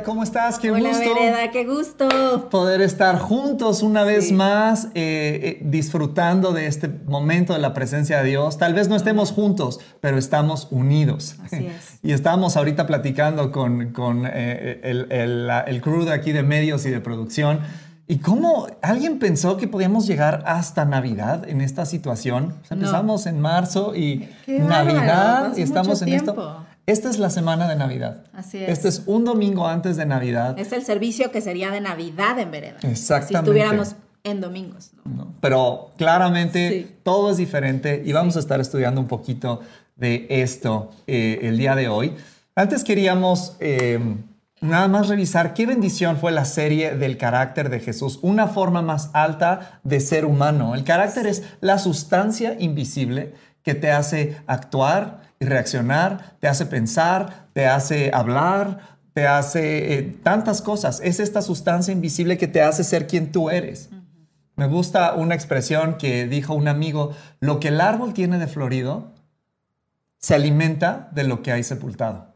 Vereda, ¿cómo estás? Qué Hola gusto. Vereda, qué gusto. Poder estar juntos una vez más, eh, eh, disfrutando de este momento de la presencia de Dios. Tal vez no estemos juntos, pero estamos unidos. Así es. Y estábamos ahorita platicando con, con eh, el, el, el crew de aquí de medios y de producción. ¿Y cómo alguien pensó que podíamos llegar hasta Navidad en esta situación? empezamos en marzo y Navidad y estamos en esto. Esta es la semana de Navidad. Así es. Este es un domingo antes de Navidad. Es el servicio que sería de Navidad en vereda. Exactamente. Si estuviéramos en domingos. Pero claramente todo es diferente y vamos a estar estudiando un poquito de esto eh, el día de hoy. Antes queríamos eh, nada más revisar qué bendición fue la serie del carácter de Jesús, una forma más alta de ser humano. El carácter es la sustancia invisible que te hace actuar, y reaccionar, te hace pensar, te hace hablar, te hace eh, tantas cosas. Es esta sustancia invisible que te hace ser quien tú eres. Me gusta una expresión que dijo un amigo, lo que el árbol tiene de florido se alimenta de lo que hay sepultado.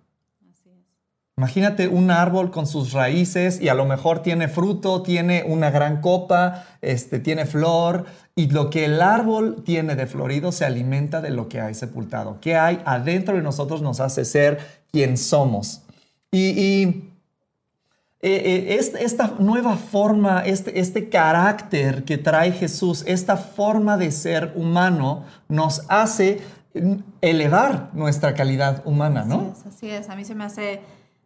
Imagínate un árbol con sus raíces y a lo mejor tiene fruto, tiene una gran copa, este, tiene flor, y lo que el árbol tiene de florido se alimenta de lo que hay sepultado. ¿Qué hay adentro de nosotros nos hace ser quien somos? Y, eh, eh, esta nueva forma, este, este carácter que trae Jesús, esta forma de ser humano, nos hace elevar nuestra calidad humana, ¿no? Así es, así es. A mí se me hace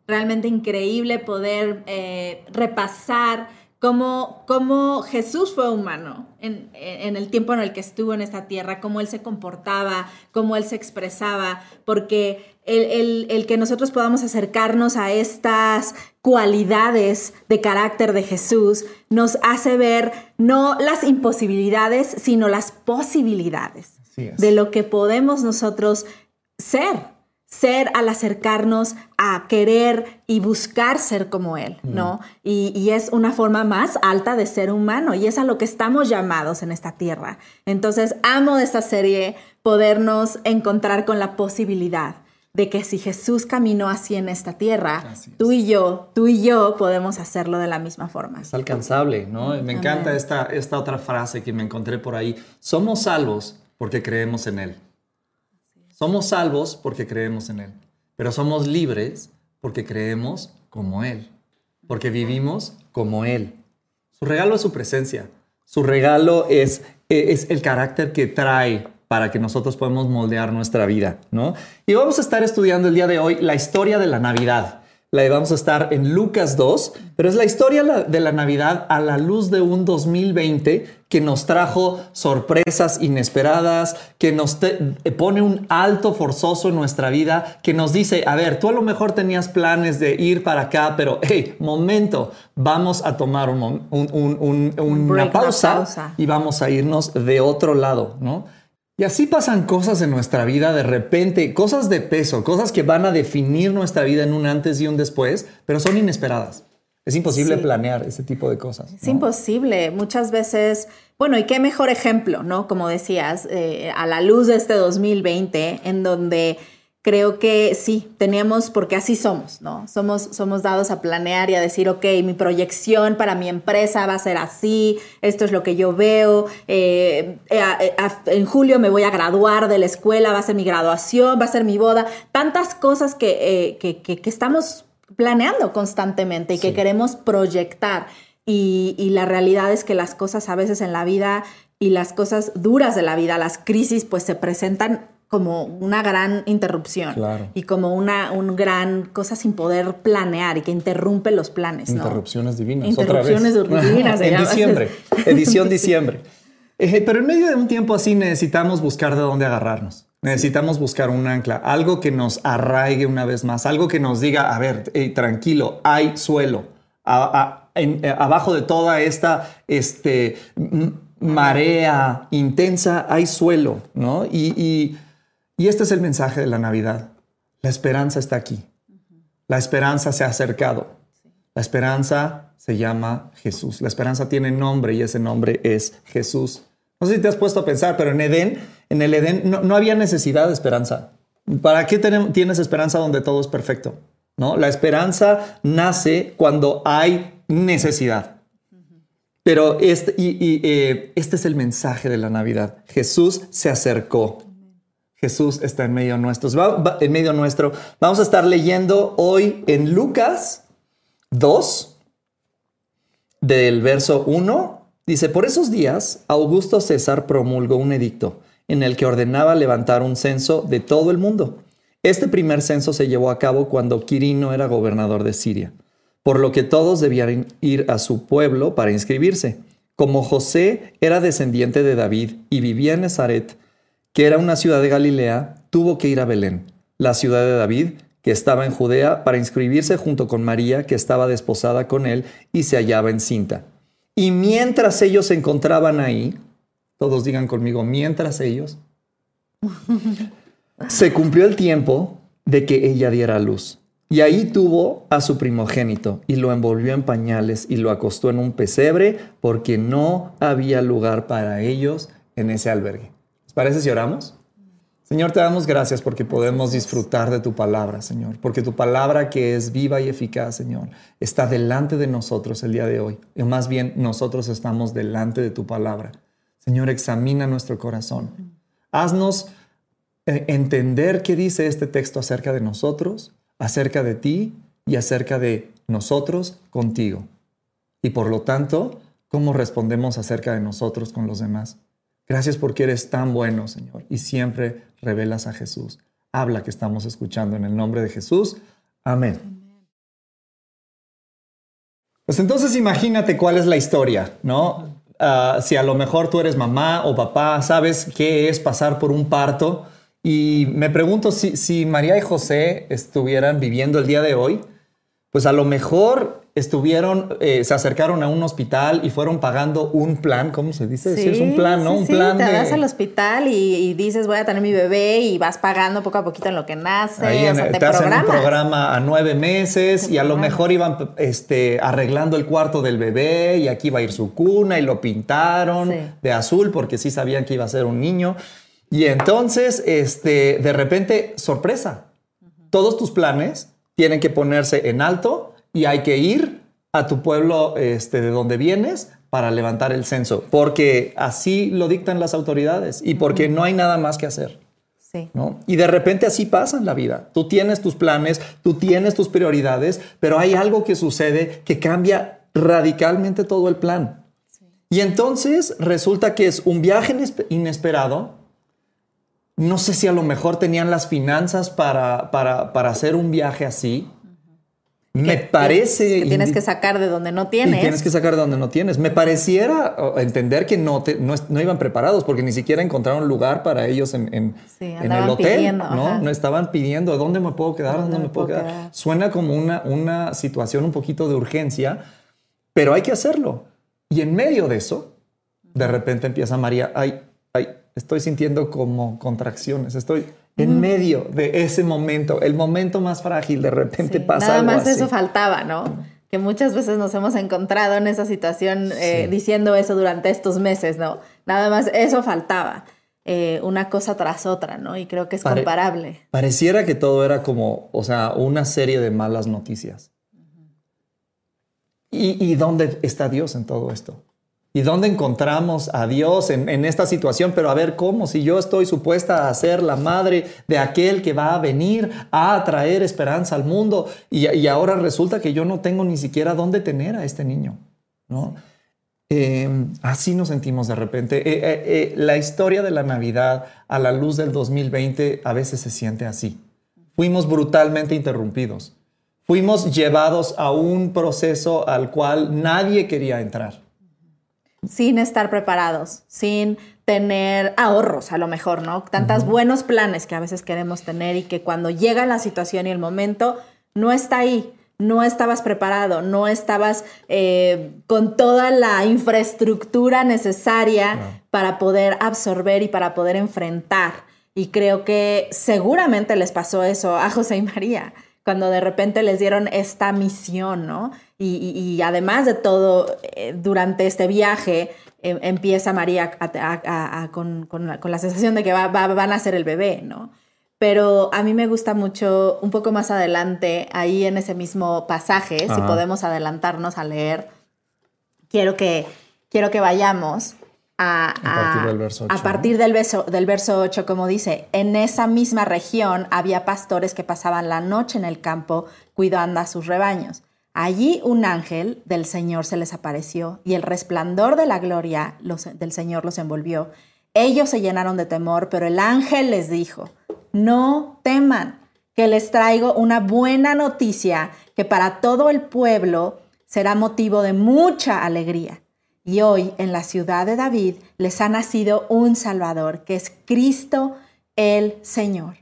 realmente increíble poder eh, repasar cómo, cómo, Jesús fue humano en, el tiempo en el que estuvo en esta tierra, cómo Él se comportaba, cómo Él se expresaba, porque el, el, que nosotros podamos acercarnos a estas cualidades de carácter de Jesús nos hace ver no las imposibilidades, sino las posibilidades de lo que podemos nosotros ser ser al acercarnos a querer y buscar ser como Él, ¿no? Y, es una forma más alta de ser humano y es a lo que estamos llamados en esta tierra. Entonces, amo de esta serie podernos encontrar con la posibilidad de que si Jesús caminó así en esta tierra, tú y yo, tú y yo podemos hacerlo de la misma forma. Es alcanzable, ¿no? Me encanta esta, esta otra frase que me encontré por ahí. Somos salvos porque creemos en Él. Somos salvos porque creemos en Él, pero somos libres porque creemos como Él, porque vivimos como Él. Su regalo es su presencia, su regalo es, es el carácter que trae para que nosotros podamos moldear nuestra vida, ¿no? Y vamos a estar estudiando el día de hoy la historia de la Navidad la vamos a estar en Lucas 2, pero es la historia de la Navidad a la luz de un 2020 que nos trajo sorpresas inesperadas, que nos pone un alto forzoso en nuestra vida, que nos dice, a ver, tú a lo mejor tenías planes de ir para acá, pero hey, momento, vamos a tomar una pausa y vamos a irnos de otro lado, ¿no? Y así pasan cosas en nuestra vida de repente, cosas de peso, cosas que van a definir nuestra vida en un antes y un después, pero son inesperadas. Es imposible planear ese tipo de cosas. Es imposible. Muchas veces, bueno, y qué mejor ejemplo, ¿no? Como decías, eh, a la luz de este 2020, en donde creo que sí, teníamos, porque así somos, ¿no? Somos, somos dados a planear y a decir, ok, mi proyección para mi empresa va a ser así, esto es lo que yo veo, eh, eh, eh, en julio me voy a graduar de la escuela, va a ser mi graduación, va a ser mi boda, tantas cosas que, que, estamos planeando constantemente y que queremos proyectar. Y, y la realidad es que las cosas a veces en la vida y las cosas duras de la vida, las crisis, pues se presentan como una gran interrupción y como una un gran cosa sin poder planear y que interrumpe los planes. Interrupciones divinas. Interrupciones divinas. en diciembre, edición diciembre. Eh, pero en medio de un tiempo así necesitamos buscar de dónde agarrarnos. Necesitamos buscar un ancla, algo que nos arraigue una vez más, algo que nos diga, a ver, tranquilo, hay suelo. Eh, abajo de toda esta este, marea intensa, hay suelo, ¿no? Y, este es el mensaje de la Navidad. La esperanza está aquí. La esperanza se ha acercado. La esperanza se llama Jesús. La esperanza tiene nombre y ese nombre es Jesús. No sé si te has puesto a pensar, pero en Edén, en el Edén no, había necesidad de esperanza. ¿Para qué tienes esperanza donde todo es perfecto? ¿No? La esperanza nace cuando hay necesidad. Pero este, y, eh, este es el mensaje de la Navidad. Jesús se acercó. Jesús está en medio nuestro. en medio nuestro. Vamos a estar leyendo hoy en Lucas 2, del verso 1. Dice, por esos días, Augusto César promulgó un edicto en el que ordenaba levantar un censo de todo el mundo. Este primer censo se llevó a cabo cuando Quirino era gobernador de Siria por lo que todos debían ir a su pueblo para inscribirse. Como José era descendiente de David y vivía en Nazaret, que era una ciudad de Galilea, tuvo que ir a Belén, la ciudad de David, que estaba en Judea, para inscribirse junto con María, que estaba desposada con él y se hallaba encinta. Y mientras ellos se encontraban ahí, todos digan conmigo, mientras ellos, se cumplió el tiempo de que ella diera luz. Y ahí tuvo a su primogénito y lo envolvió en pañales y lo acostó en un pesebre porque no había lugar para ellos en ese albergue. ¿Les parece si oramos? Señor, te damos gracias porque podemos disfrutar de tu palabra, Señor, porque tu palabra que es viva y eficaz, Señor, está delante de nosotros el día de hoy. Y más bien nosotros estamos delante de tu palabra. Señor, examina nuestro corazón. Haznos eh, entender qué dice este texto acerca de nosotros acerca de ti y acerca de nosotros contigo. Y por lo tanto, cómo respondemos acerca de nosotros con los demás. Gracias porque eres tan bueno, Señor, y siempre revelas a Jesús. Habla que estamos escuchando en el nombre de Jesús. Amén. Pues entonces imagínate cuál es la historia, ¿no? Ah, si a lo mejor tú eres mamá o papá, sabes qué es pasar por un parto y me pregunto si, María y José estuvieran viviendo el día de hoy, pues a lo mejor estuvieron, eh, se acercaron a un hospital y fueron pagando un plan, ¿cómo se dice? Sí, es un plan, ¿no? un sí, plan. Te vas al hospital y, dices voy a tener mi bebé y vas pagando poco a poquito en lo que nace. Ahí te, hacen un programa a nueve meses y a lo mejor iban este, arreglando el cuarto del bebé y aquí va a ir su cuna y lo pintaron de azul porque sí sabían que iba a ser un niño. Y entonces, este, de repente, sorpresa. Todos tus planes tienen que ponerse en alto y hay que ir a tu pueblo este, de donde vienes para levantar el censo, porque así lo dictan las autoridades y porque no hay nada más que hacer. Sí. ¿no? Y de repente así pasa en la vida. Tú tienes tus planes, tú tienes tus prioridades, pero hay algo que sucede que cambia radicalmente todo el plan. Y entonces resulta que es un viaje inesperado no sé si a lo mejor tenían las finanzas para, para, para hacer un viaje así. Me parece... Que tienes que sacar de donde no tienes. tienes que sacar de donde no tienes. Me pareciera entender que no, no, iban preparados porque ni siquiera encontraron lugar para ellos en, en, el hotel. ¿no? no estaban pidiendo dónde me puedo quedar, dónde, me puedo, quedar? Suena como una, una situación un poquito de urgencia, pero hay que hacerlo. Y en medio de eso, de repente empieza María, ay, ay, estoy sintiendo como contracciones, estoy en medio de ese momento, el momento más frágil, de repente pasa nada algo más eso faltaba, ¿no? Que muchas veces nos hemos encontrado en esa situación eh, diciendo eso durante estos meses, ¿no? Nada más eso faltaba. Eh, una cosa tras otra, ¿no? Y creo que es comparable. Pareciera que todo era como, o sea, una serie de malas noticias. ¿Y, ¿Y dónde está Dios en todo esto? ¿Y dónde encontramos a Dios en, esta situación? Pero a ver, ¿cómo? Si yo estoy supuesta a ser la madre de aquel que va a venir a traer esperanza al mundo y, ahora resulta que yo no tengo ni siquiera dónde tener a este niño, ¿no? Em, así nos sentimos de repente. Eh, eh, eh, la historia de la Navidad a la luz del 2020 a veces se siente así. Fuimos brutalmente interrumpidos. Fuimos llevados a un proceso al cual nadie quería entrar sin estar preparados, sin tener ahorros a lo mejor, ¿no? Tantos buenos planes que a veces queremos tener y que cuando llega la situación y el momento no está ahí, no estabas preparado, no estabas eh, con toda la infraestructura necesaria para poder absorber y para poder enfrentar. Y creo que seguramente les pasó eso a José y María, cuando de repente les dieron esta misión, ¿no? Y, además de todo, eh, durante este viaje em, empieza María con, la, sensación de que va, van a ser el bebé, ¿no? pero a mí me gusta mucho un poco más adelante, ahí en ese mismo pasaje, si podemos adelantarnos a leer, quiero que, quiero que vayamos a, partir del verso 8. A partir del verso, del verso 8, como dice, en esa misma región había pastores que pasaban la noche en el campo cuidando a sus rebaños. Allí un ángel del Señor se les apareció y el resplandor de la gloria del Señor los envolvió. Ellos se llenaron de temor, pero el ángel les dijo, no teman, que les traigo una buena noticia que para todo el pueblo será motivo de mucha alegría. Y hoy en la ciudad de David les ha nacido un Salvador, que es Cristo el Señor.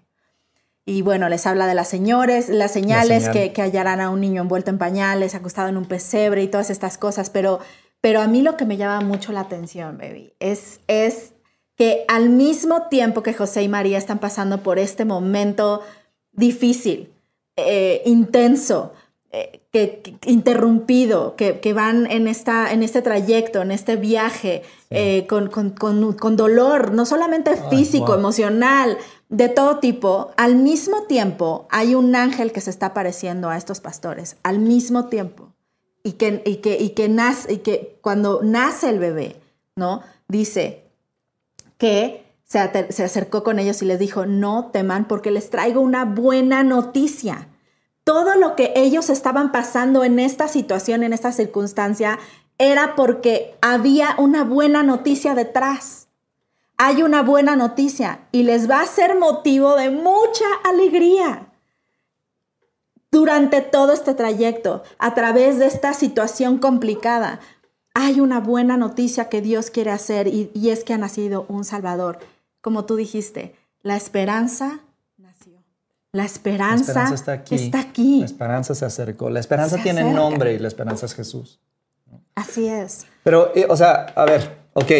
Y bueno, les habla de las señores, las señales que, hallarán a un niño envuelto en pañales, acostado en un pesebre y todas estas cosas. Pero, pero a mí lo que me llama mucho la atención, baby, es, es que al mismo tiempo que José y María están pasando por este momento difícil, eh, intenso, eh, que, interrumpido, que, van en, esta, en este trayecto, en este viaje, eh, con, con, dolor, no solamente físico, emocional, de todo tipo, al mismo tiempo hay un ángel que se está apareciendo a estos pastores, al mismo tiempo. Y que, y que, y que, nace, y que cuando nace el bebé, ¿no? Dice, que se, acercó con ellos y les dijo, no teman porque les traigo una buena noticia. Todo lo que ellos estaban pasando en esta situación, en esta circunstancia, era porque había una buena noticia detrás. Hay una buena noticia y les va a ser motivo de mucha alegría durante todo este trayecto, a través de esta situación complicada hay una buena noticia que Dios quiere hacer y, es que ha nacido un Salvador. Como tú dijiste, la esperanza. La esperanza, está, aquí. La esperanza se acercó. La esperanza tiene nombre y la esperanza es Jesús. Así es. Pero, eh, o sea, a ver, ok,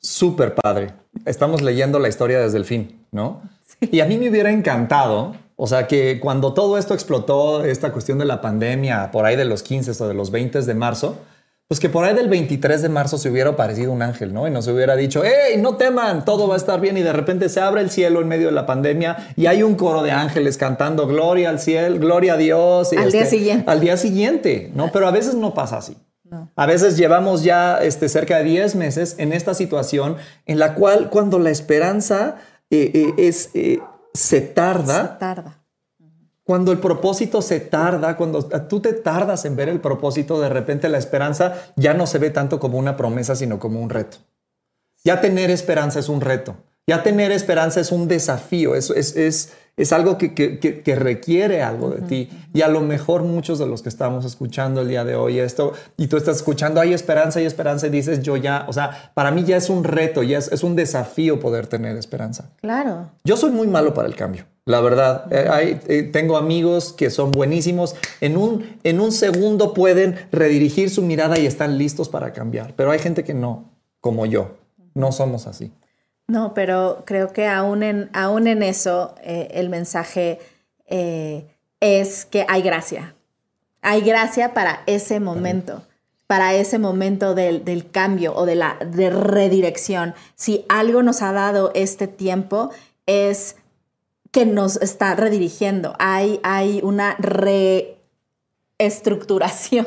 súper padre. Estamos leyendo la historia desde el fin, ¿no? Y a mí me hubiera encantado, o sea, que cuando todo esto explotó, esta cuestión de la pandemia, por ahí de los 15 o de los 20 de marzo, pues que por ahí del 23 de marzo se hubiera aparecido un ángel, ¿no? Y nos hubiera dicho, hey, no teman, todo va a estar bien. Y de repente se abre el cielo en medio de la pandemia y hay un coro de ángeles cantando gloria al cielo, gloria a Dios. al día este, siguiente. Al día siguiente, ¿no? Pero a veces no pasa así. A veces llevamos ya este, cerca de 10 meses en esta situación en la cual cuando la esperanza eh, eh, es, eh, se tarda. Se tarda cuando el propósito se tarda, cuando tú te tardas en ver el propósito, de repente la esperanza ya no se ve tanto como una promesa, sino como un reto. Ya tener esperanza es un reto. Ya tener esperanza es un desafío, es, es, es, algo que, que, requiere algo de ti. Y a lo mejor muchos de los que estamos escuchando el día de hoy esto, y tú estás escuchando, hay esperanza, hay esperanza, y dices, yo ya, o sea, para mí ya es un reto, ya es, es un desafío poder tener esperanza. Claro. Yo soy muy malo para el cambio. La verdad, eh, eh, tengo amigos que son buenísimos. En un, en un segundo pueden redirigir su mirada y están listos para cambiar. Pero hay gente que no, como yo. No somos así. No, pero creo que aún en, aún en eso eh, el mensaje es que hay gracia. Hay gracia para ese momento, para ese momento del, del cambio o de la de redirección. Si algo nos ha dado este tiempo es que nos está redirigiendo. Hay, hay una reestructuración,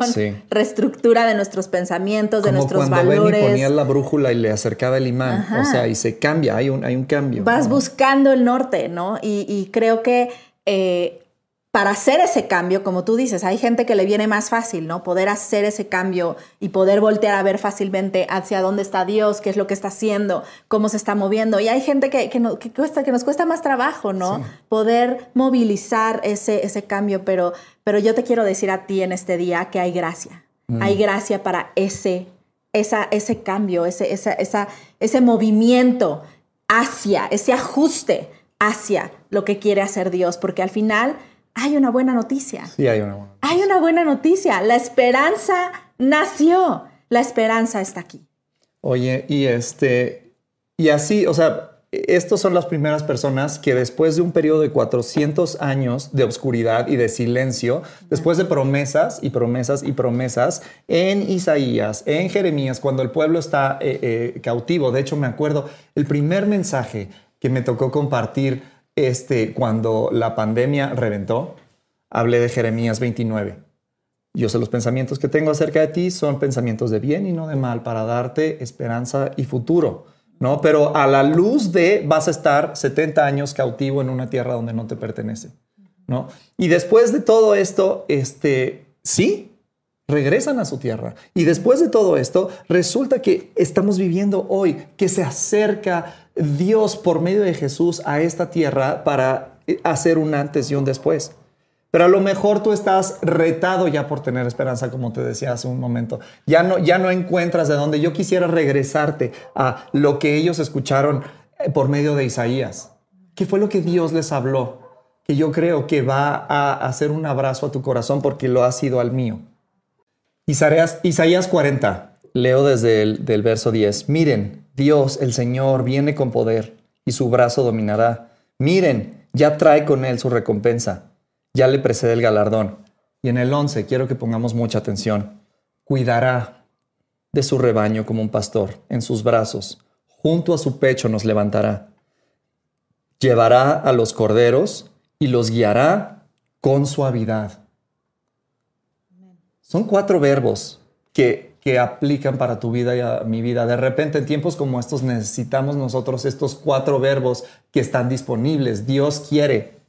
reestructura de nuestros pensamientos, de nuestros cuando valores. Benny ponía la brújula y le acercaba el imán, o sea, y se cambia, hay un, hay un cambio. Vas buscando el norte, ¿no? Y, creo que eh, para hacer ese cambio, como tú dices, hay gente que le viene más fácil, ¿no? Poder hacer ese cambio y poder voltear a ver fácilmente hacia dónde está Dios, qué es lo que está haciendo, cómo se está moviendo. Y hay gente que, que, cuesta, que nos cuesta más trabajo, ¿no? Poder movilizar ese, ese cambio, pero, pero yo te quiero decir a ti en este día que hay gracia. Mm. Hay gracia para ese, esa, ese cambio, ese, esa, esa, ese movimiento hacia, ese ajuste hacia lo que quiere hacer Dios, porque al final hay una buena noticia. Sí, hay una buena noticia. Hay una buena noticia. La esperanza nació. La esperanza está aquí. Oye, y este, y así, o sea, estos son las primeras personas que después de un periodo de 400 años de oscuridad y de silencio, después de promesas y promesas y promesas en Isaías, en Jeremías, cuando el pueblo está eh, eh, cautivo, de hecho me acuerdo, el primer mensaje que me tocó compartir este, cuando la pandemia reventó, hablé de Jeremías 29. Yo sé los pensamientos que tengo acerca de ti son pensamientos de bien y no de mal para darte esperanza y futuro. ¿no? Pero a la luz de vas a estar 70 años cautivo en una tierra donde no te pertenece, ¿no? Y después de todo esto, este, sí, regresan a su tierra. Y después de todo esto, resulta que estamos viviendo hoy, que se acerca Dios por medio de Jesús a esta tierra para hacer un antes y un después. Pero a lo mejor tú estás retado ya por tener esperanza, como te decía hace un momento. Ya no, ya no encuentras de dónde yo quisiera regresarte a lo que ellos escucharon eh, por medio de Isaías. ¿Qué fue lo que Dios les habló? Que yo creo que va a hacer un abrazo a tu corazón porque lo ha sido al mío. Isaías, Isaías 40, leo desde el del verso 10. Miren, Dios, el Señor, viene con poder y su brazo dominará. Miren, ya trae con él su recompensa ya le precede el galardón. Y en el 11 quiero que pongamos mucha atención. Cuidará de su rebaño como un pastor, en sus brazos, junto a su pecho nos levantará. Llevará a los corderos y los guiará con suavidad. Son cuatro verbos que, que aplican para tu vida y a mi vida. De repente en tiempos como estos necesitamos nosotros estos cuatro verbos que están disponibles. Dios quiere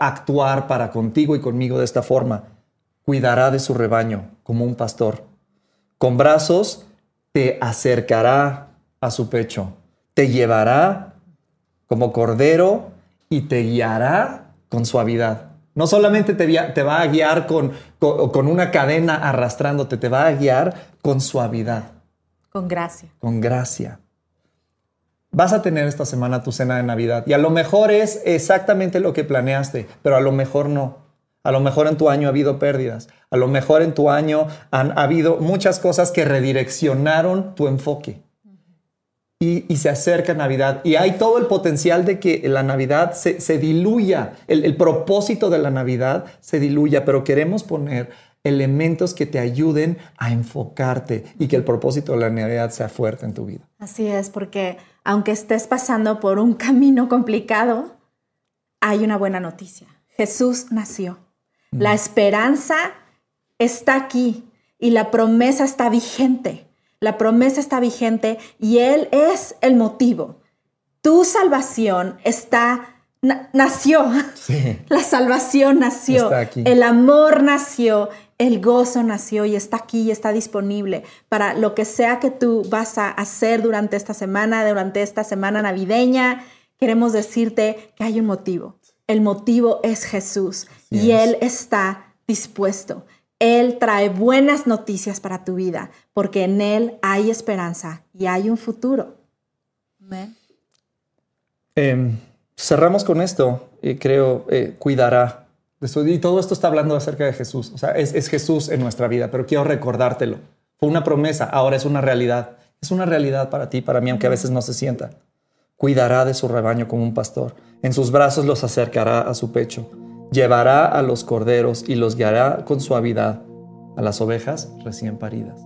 actuar para contigo y conmigo de esta forma. Cuidará de su rebaño como un pastor. Con brazos te acercará a su pecho. Te llevará como cordero y te guiará con suavidad. No solamente te, te va a guiar con, con, con una cadena arrastrándote, te va a guiar con suavidad. Con gracia. Con gracia vas a tener esta semana tu cena de Navidad y a lo mejor es exactamente lo que planeaste, pero a lo mejor no. A lo mejor en tu año ha habido pérdidas. A lo mejor en tu año han habido muchas cosas que redireccionaron tu enfoque. Y, se acerca Navidad. Y hay todo el potencial de que la Navidad se, diluya. El, el propósito de la Navidad se diluya, pero queremos poner elementos que te ayuden a enfocarte y que el propósito de la Navidad sea fuerte en tu vida. Así es, porque aunque estés pasando por un camino complicado, hay una buena noticia. Jesús nació. Mm. La esperanza está aquí y la promesa está vigente. La promesa está vigente y Él es el motivo. Tu salvación está nació. La salvación nació. El amor nació el gozo nació y está aquí y está disponible para lo que sea que tú vas a hacer durante esta semana, durante esta semana navideña. Queremos decirte que hay un motivo. El motivo es Jesús y Él está dispuesto. Él trae buenas noticias para tu vida porque en Él hay esperanza y hay un futuro. Em, cerramos con esto. y creo, eh, cuidará y todo esto está hablando acerca de Jesús. O sea, es, Jesús en nuestra vida, pero quiero recordártelo. Fue una promesa, ahora es una realidad. Es una realidad para ti, para mí, aunque a veces no se sienta. Cuidará de su rebaño como un pastor. En sus brazos los acercará a su pecho. Llevará a los corderos y los guiará con suavidad a las ovejas recién paridas.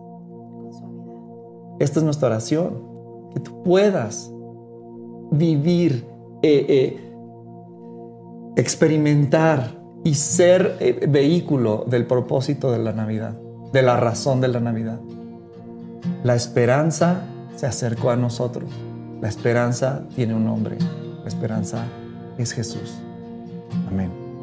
Esta es nuestra oración. Que tú puedas vivir, eh, eh, experimentar y ser eh, vehículo del propósito de la Navidad, de la razón de la Navidad. La esperanza se acercó a nosotros. La esperanza tiene un nombre. La esperanza es Jesús. Amén.